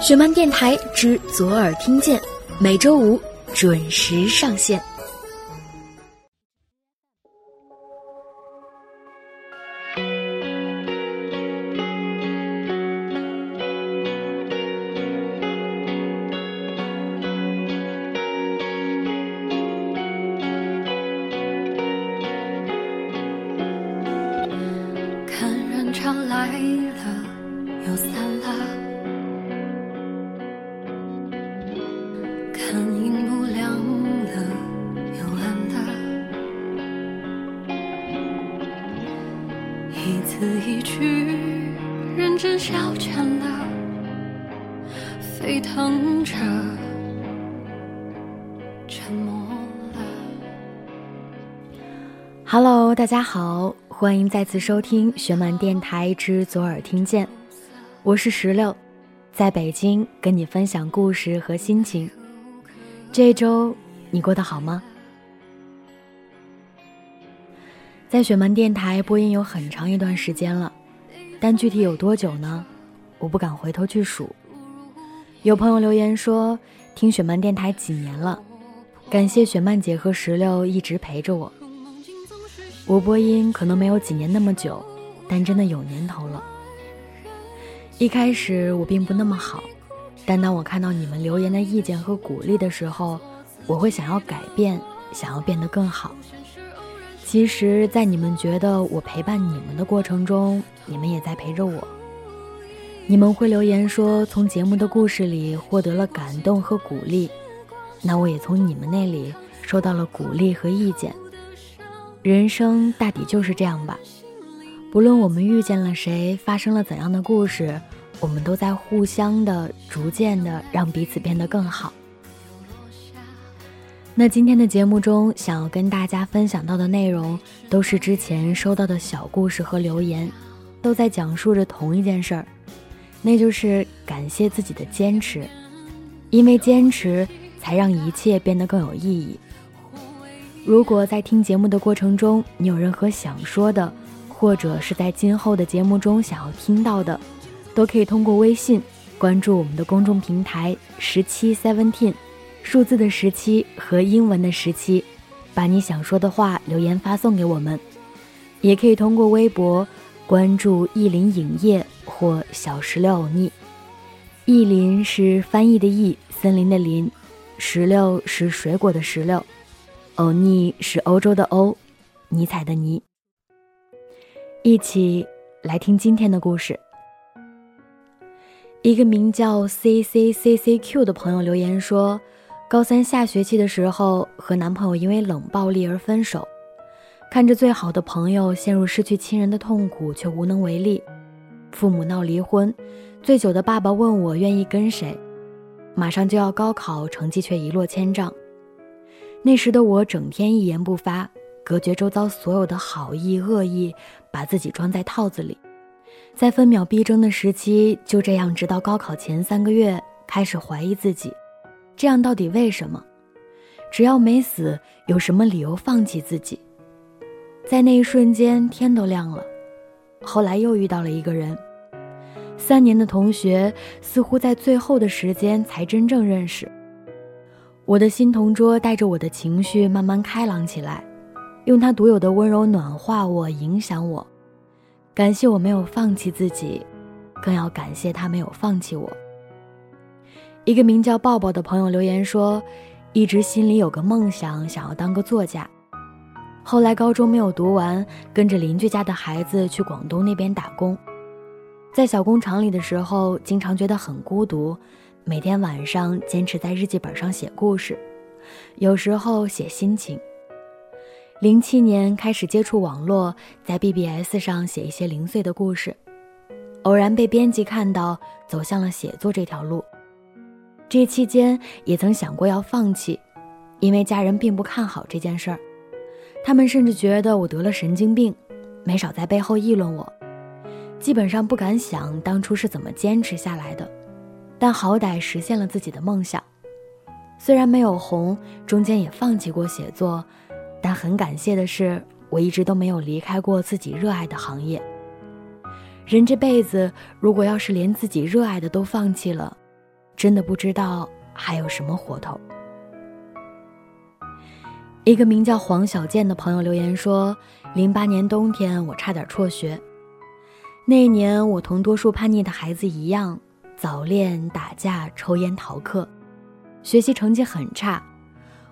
雪漫电台之左耳听见，每周五准时上线。看人潮来了又散沸腾着，沉默了。Hello，大家好，欢迎再次收听雪漫电台之左耳听见，我是石榴，在北京跟你分享故事和心情。这周你过得好吗？在雪漫电台播音有很长一段时间了，但具体有多久呢？我不敢回头去数。有朋友留言说，听雪漫电台几年了，感谢雪漫姐和石榴一直陪着我。我播音可能没有几年那么久，但真的有年头了。一开始我并不那么好，但当我看到你们留言的意见和鼓励的时候，我会想要改变，想要变得更好。其实，在你们觉得我陪伴你们的过程中，你们也在陪着我。你们会留言说从节目的故事里获得了感动和鼓励，那我也从你们那里收到了鼓励和意见。人生大抵就是这样吧，不论我们遇见了谁，发生了怎样的故事，我们都在互相的、逐渐的让彼此变得更好。那今天的节目中，想要跟大家分享到的内容，都是之前收到的小故事和留言，都在讲述着同一件事儿，那就是感谢自己的坚持，因为坚持才让一切变得更有意义。如果在听节目的过程中，你有任何想说的，或者是在今后的节目中想要听到的，都可以通过微信关注我们的公众平台十七 seventeen，数字的十七和英文的十七，把你想说的话留言发送给我们。也可以通过微博关注意林影业或小石榴欧尼。意林是翻译的意，森林的林，石榴是水果的石榴。欧尼是欧洲的欧，尼采的尼。一起来听今天的故事。一个名叫 C C C C Q 的朋友留言说，高三下学期的时候和男朋友因为冷暴力而分手，看着最好的朋友陷入失去亲人的痛苦，却无能为力。父母闹离婚，醉酒的爸爸问我愿意跟谁，马上就要高考，成绩却一落千丈。那时的我整天一言不发，隔绝周遭所有的好意恶意，把自己装在套子里，在分秒必争的时期，就这样直到高考前三个月开始怀疑自己，这样到底为什么？只要没死，有什么理由放弃自己？在那一瞬间，天都亮了。后来又遇到了一个人，三年的同学，似乎在最后的时间才真正认识。我的新同桌带着我的情绪慢慢开朗起来，用他独有的温柔暖化我，影响我。感谢我没有放弃自己，更要感谢他没有放弃我。一个名叫抱抱的朋友留言说，一直心里有个梦想，想要当个作家。后来高中没有读完，跟着邻居家的孩子去广东那边打工，在小工厂里的时候，经常觉得很孤独。每天晚上坚持在日记本上写故事，有时候写心情。零七年开始接触网络，在 BBS 上写一些零碎的故事，偶然被编辑看到，走向了写作这条路。这期间也曾想过要放弃，因为家人并不看好这件事儿，他们甚至觉得我得了神经病，没少在背后议论我。基本上不敢想当初是怎么坚持下来的。但好歹实现了自己的梦想，虽然没有红，中间也放弃过写作，但很感谢的是，我一直都没有离开过自己热爱的行业。人这辈子，如果要是连自己热爱的都放弃了，真的不知道还有什么活头。一个名叫黄小健的朋友留言说：“零八年冬天，我差点辍学。那一年，我同多数叛逆的孩子一样，早恋、打架、抽烟、逃课，学习成绩很差。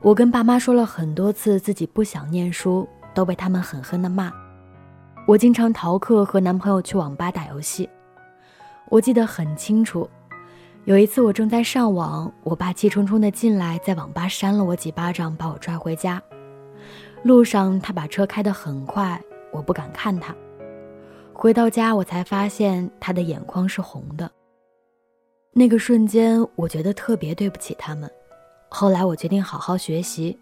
我跟爸妈说了很多次自己不想念书，都被他们狠狠地骂。我经常逃课，和男朋友去网吧打游戏。我记得很清楚。”有一次，我正在上网，我爸气冲冲地进来，在网吧扇了我几巴掌，把我拽回家。路上，他把车开得很快，我不敢看他。回到家，我才发现他的眼眶是红的。那个瞬间，我觉得特别对不起他们。后来，我决定好好学习。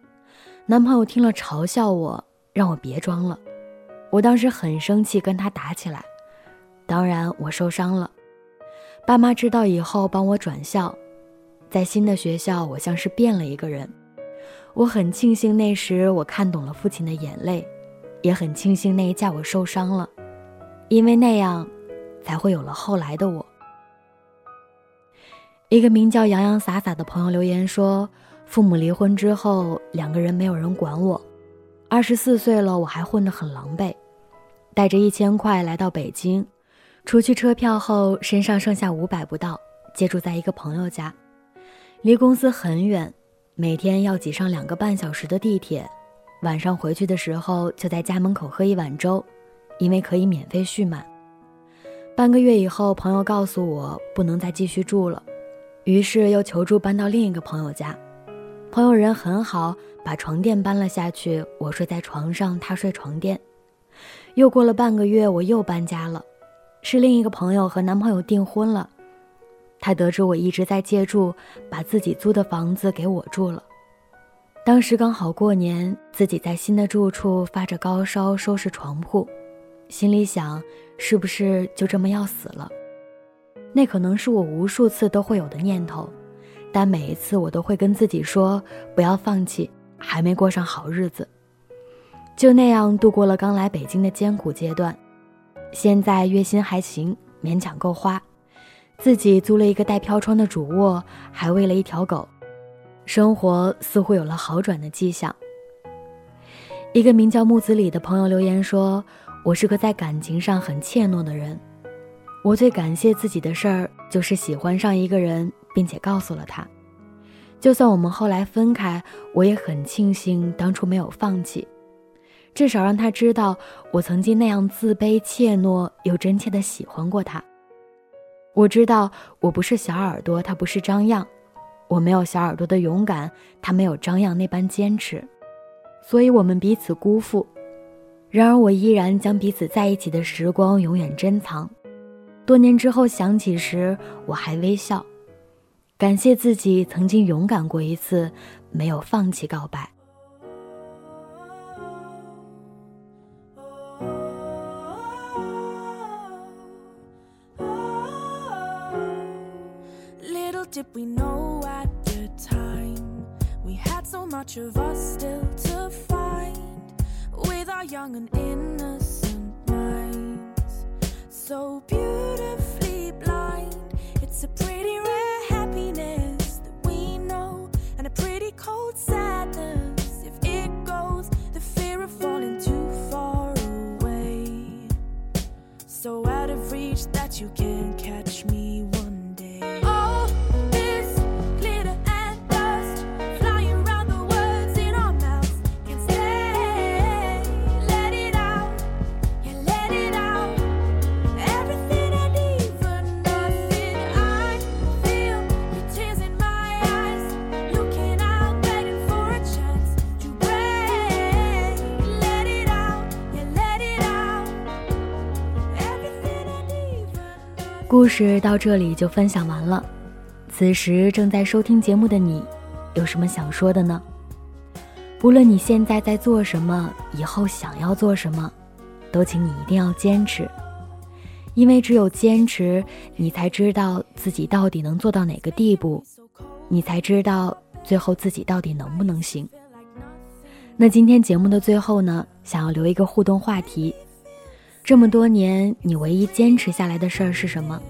男朋友听了嘲笑我，让我别装了。我当时很生气，跟他打起来。当然，我受伤了。爸妈知道以后帮我转校，在新的学校，我像是变了一个人。我很庆幸那时我看懂了父亲的眼泪，也很庆幸那一架我受伤了，因为那样，才会有了后来的我。一个名叫洋洋洒洒的朋友留言说：“父母离婚之后，两个人没有人管我，二十四岁了，我还混得很狼狈，带着一千块来到北京。”除去车票后，身上剩下五百不到，借住在一个朋友家，离公司很远，每天要挤上两个半小时的地铁。晚上回去的时候，就在家门口喝一碗粥，因为可以免费续满。半个月以后，朋友告诉我不能再继续住了，于是又求助搬到另一个朋友家。朋友人很好，把床垫搬了下去，我睡在床上，他睡床垫。又过了半个月，我又搬家了。是另一个朋友和男朋友订婚了，他得知我一直在借住，把自己租的房子给我住了。当时刚好过年，自己在新的住处发着高烧，收拾床铺，心里想，是不是就这么要死了？那可能是我无数次都会有的念头，但每一次我都会跟自己说，不要放弃，还没过上好日子。就那样度过了刚来北京的艰苦阶段。现在月薪还行，勉强够花，自己租了一个带飘窗的主卧，还喂了一条狗，生活似乎有了好转的迹象。一个名叫木子李的朋友留言说：“我是个在感情上很怯懦的人，我最感谢自己的事儿就是喜欢上一个人，并且告诉了他。就算我们后来分开，我也很庆幸当初没有放弃。”至少让他知道，我曾经那样自卑、怯懦又真切的喜欢过他。我知道我不是小耳朵，他不是张漾，我没有小耳朵的勇敢，他没有张漾那般坚持，所以我们彼此辜负。然而我依然将彼此在一起的时光永远珍藏。多年之后想起时，我还微笑，感谢自己曾经勇敢过一次，没有放弃告白。Did we know at the time we had so much of us still to find with our young and innocent minds. So beautifully 故事到这里就分享完了。此时正在收听节目的你，有什么想说的呢？不论你现在在做什么，以后想要做什么，都请你一定要坚持，因为只有坚持，你才知道自己到底能做到哪个地步，你才知道最后自己到底能不能行。那今天节目的最后呢，想要留一个互动话题。这么多年，你唯一坚持下来的事儿是什么？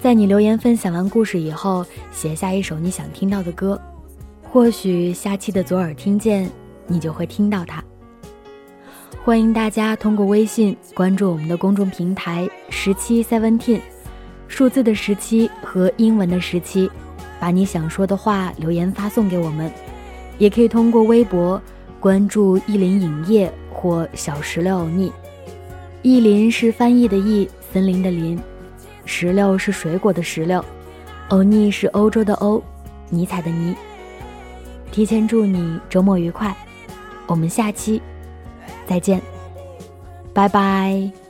在你留言分享完故事以后，写下一首你想听到的歌，或许下期的左耳听见，你就会听到它。欢迎大家通过微信关注我们的公众平台十七 seventeen，数字的十七和英文的十七，把你想说的话留言发送给我们，也可以通过微博关注意林影业或小石榴欧尼。意林是翻译的意，森林的林。石榴是水果的石榴，欧尼是欧洲的欧，尼采的尼。提前祝你周末愉快，我们下期再见，拜拜。